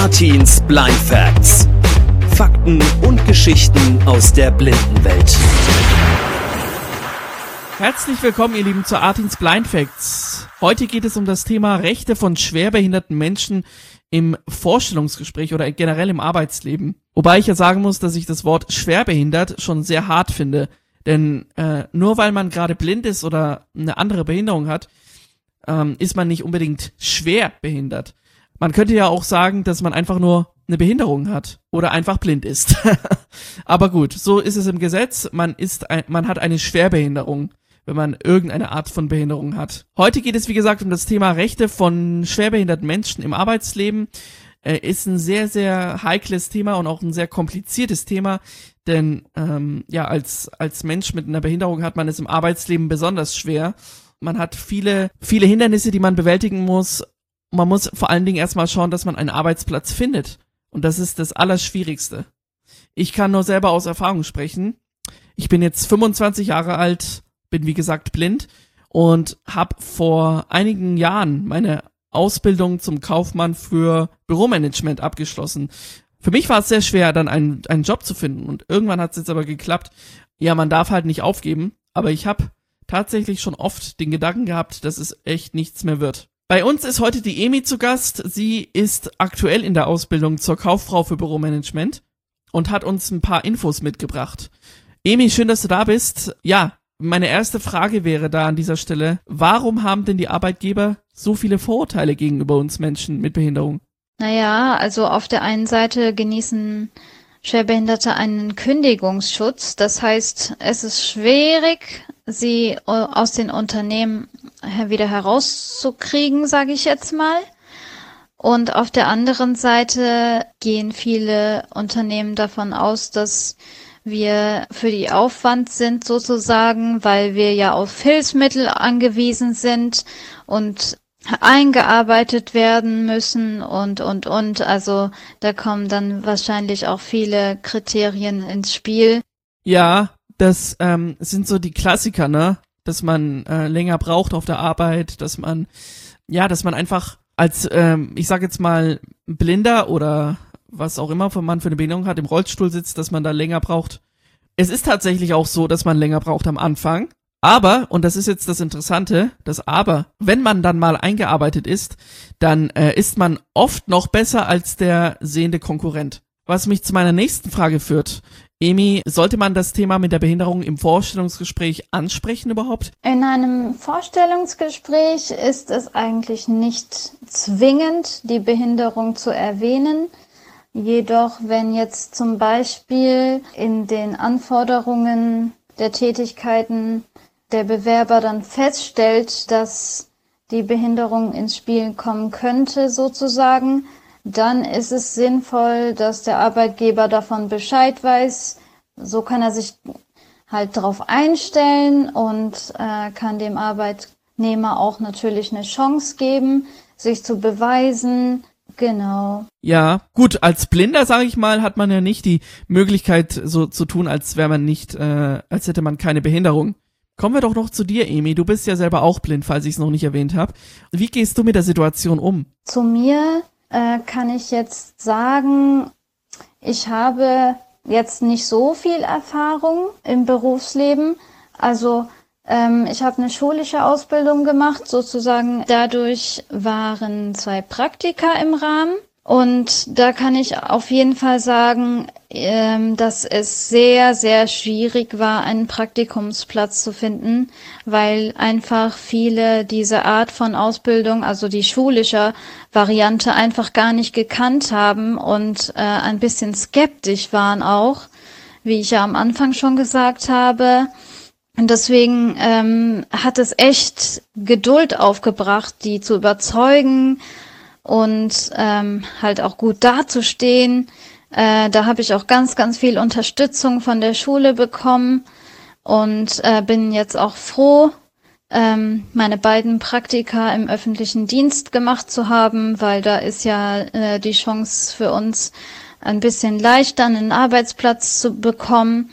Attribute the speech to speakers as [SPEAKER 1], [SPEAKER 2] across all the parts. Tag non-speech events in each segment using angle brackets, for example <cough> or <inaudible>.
[SPEAKER 1] Artins Blind Facts. Fakten und Geschichten aus der Blindenwelt.
[SPEAKER 2] Herzlich willkommen, ihr Lieben, zu Artins Blind Facts. Heute geht es um das Thema Rechte von schwerbehinderten Menschen im Vorstellungsgespräch oder generell im Arbeitsleben. Wobei ich ja sagen muss, dass ich das Wort schwerbehindert schon sehr hart finde. Denn äh, nur weil man gerade blind ist oder eine andere Behinderung hat, ähm, ist man nicht unbedingt schwer behindert. Man könnte ja auch sagen, dass man einfach nur eine Behinderung hat oder einfach blind ist. <laughs> Aber gut, so ist es im Gesetz. Man ist, ein, man hat eine Schwerbehinderung, wenn man irgendeine Art von Behinderung hat. Heute geht es, wie gesagt, um das Thema Rechte von schwerbehinderten Menschen im Arbeitsleben. Äh, ist ein sehr, sehr heikles Thema und auch ein sehr kompliziertes Thema, denn ähm, ja, als, als Mensch mit einer Behinderung hat man es im Arbeitsleben besonders schwer. Man hat viele, viele Hindernisse, die man bewältigen muss, man muss vor allen Dingen erstmal schauen, dass man einen Arbeitsplatz findet. Und das ist das Allerschwierigste. Ich kann nur selber aus Erfahrung sprechen. Ich bin jetzt 25 Jahre alt, bin wie gesagt blind und habe vor einigen Jahren meine Ausbildung zum Kaufmann für Büromanagement abgeschlossen. Für mich war es sehr schwer, dann einen, einen Job zu finden und irgendwann hat es jetzt aber geklappt. Ja, man darf halt nicht aufgeben, aber ich habe tatsächlich schon oft den Gedanken gehabt, dass es echt nichts mehr wird. Bei uns ist heute die Emi zu Gast. Sie ist aktuell in der Ausbildung zur Kauffrau für Büromanagement und hat uns ein paar Infos mitgebracht. Emi, schön, dass du da bist. Ja, meine erste Frage wäre da an dieser Stelle, warum haben denn die Arbeitgeber so viele Vorurteile gegenüber uns Menschen mit Behinderung?
[SPEAKER 3] Naja, also auf der einen Seite genießen Schwerbehinderte einen Kündigungsschutz. Das heißt, es ist schwierig, sie aus den Unternehmen wieder herauszukriegen, sage ich jetzt mal. Und auf der anderen Seite gehen viele Unternehmen davon aus, dass wir für die Aufwand sind sozusagen, weil wir ja auf Hilfsmittel angewiesen sind und eingearbeitet werden müssen und, und, und. Also da kommen dann wahrscheinlich auch viele Kriterien ins Spiel.
[SPEAKER 2] Ja, das ähm, sind so die Klassiker, ne? Dass man äh, länger braucht auf der Arbeit, dass man, ja, dass man einfach als, ähm, ich sag jetzt mal, Blinder oder was auch immer man für eine Behinderung hat, im Rollstuhl sitzt, dass man da länger braucht. Es ist tatsächlich auch so, dass man länger braucht am Anfang. Aber, und das ist jetzt das Interessante, das Aber, wenn man dann mal eingearbeitet ist, dann äh, ist man oft noch besser als der sehende Konkurrent. Was mich zu meiner nächsten Frage führt. Emi, sollte man das Thema mit der Behinderung im Vorstellungsgespräch ansprechen überhaupt?
[SPEAKER 3] In einem Vorstellungsgespräch ist es eigentlich nicht zwingend, die Behinderung zu erwähnen. Jedoch, wenn jetzt zum Beispiel in den Anforderungen der Tätigkeiten der Bewerber dann feststellt, dass die Behinderung ins Spiel kommen könnte, sozusagen, dann ist es sinnvoll, dass der Arbeitgeber davon Bescheid weiß. So kann er sich halt darauf einstellen und äh, kann dem Arbeitnehmer auch natürlich eine Chance geben, sich zu beweisen. Genau.
[SPEAKER 2] Ja, gut, als Blinder, sage ich mal, hat man ja nicht die Möglichkeit, so zu tun, als wäre man nicht, äh, als hätte man keine Behinderung. Kommen wir doch noch zu dir, Emi. Du bist ja selber auch blind, falls ich es noch nicht erwähnt habe. Wie gehst du mit der Situation um?
[SPEAKER 3] Zu mir äh, kann ich jetzt sagen, ich habe jetzt nicht so viel Erfahrung im Berufsleben. Also ähm, ich habe eine schulische Ausbildung gemacht, sozusagen. Dadurch waren zwei Praktika im Rahmen. Und da kann ich auf jeden Fall sagen, ähm, dass es sehr, sehr schwierig war, einen Praktikumsplatz zu finden, weil einfach viele diese Art von Ausbildung, also die schulische Variante, einfach gar nicht gekannt haben und äh, ein bisschen skeptisch waren auch, wie ich ja am Anfang schon gesagt habe. Und deswegen ähm, hat es echt Geduld aufgebracht, die zu überzeugen, und ähm, halt auch gut dazustehen. Äh, da habe ich auch ganz, ganz viel Unterstützung von der Schule bekommen und äh, bin jetzt auch froh, ähm, meine beiden Praktika im öffentlichen Dienst gemacht zu haben, weil da ist ja äh, die Chance für uns ein bisschen leichter, einen Arbeitsplatz zu bekommen.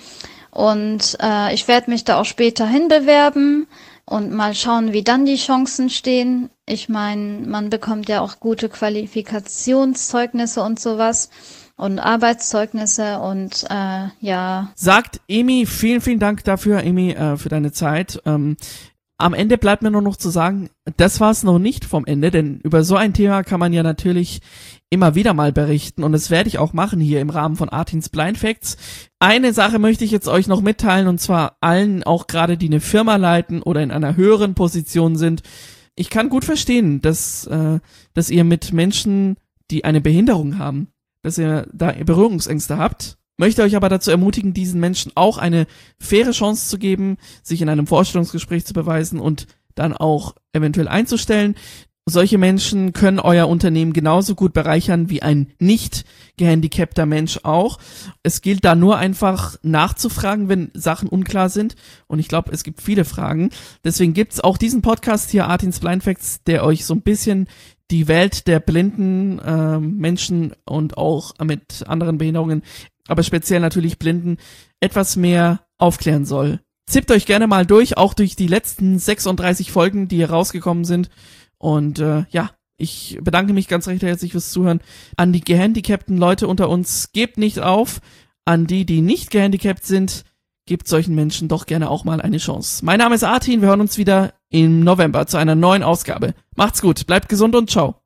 [SPEAKER 3] Und äh, ich werde mich da auch später hinbewerben und mal schauen, wie dann die Chancen stehen. Ich meine, man bekommt ja auch gute Qualifikationszeugnisse und sowas und Arbeitszeugnisse und äh, ja.
[SPEAKER 2] Sagt Emi, vielen, vielen Dank dafür, Emi, äh, für deine Zeit. Ähm, am Ende bleibt mir nur noch zu sagen, das war es noch nicht vom Ende, denn über so ein Thema kann man ja natürlich immer wieder mal berichten und das werde ich auch machen hier im Rahmen von Artins Blind Facts. Eine Sache möchte ich jetzt euch noch mitteilen und zwar allen, auch gerade die eine Firma leiten oder in einer höheren Position sind. Ich kann gut verstehen, dass, äh, dass ihr mit Menschen, die eine Behinderung haben, dass ihr da Berührungsängste habt. Möchte euch aber dazu ermutigen, diesen Menschen auch eine faire Chance zu geben, sich in einem Vorstellungsgespräch zu beweisen und dann auch eventuell einzustellen. Solche Menschen können euer Unternehmen genauso gut bereichern wie ein nicht gehandicapter Mensch auch. Es gilt da nur einfach nachzufragen, wenn Sachen unklar sind. Und ich glaube, es gibt viele Fragen. Deswegen gibt's auch diesen Podcast hier, Artins Blind Facts, der euch so ein bisschen die Welt der blinden äh, Menschen und auch mit anderen Behinderungen, aber speziell natürlich Blinden, etwas mehr aufklären soll. Zippt euch gerne mal durch, auch durch die letzten 36 Folgen, die hier rausgekommen sind. Und äh, ja, ich bedanke mich ganz recht herzlich fürs Zuhören. An die gehandicapten Leute unter uns, gebt nicht auf. An die, die nicht gehandicapt sind, gebt solchen Menschen doch gerne auch mal eine Chance. Mein Name ist Artin, wir hören uns wieder im November zu einer neuen Ausgabe. Macht's gut, bleibt gesund und ciao.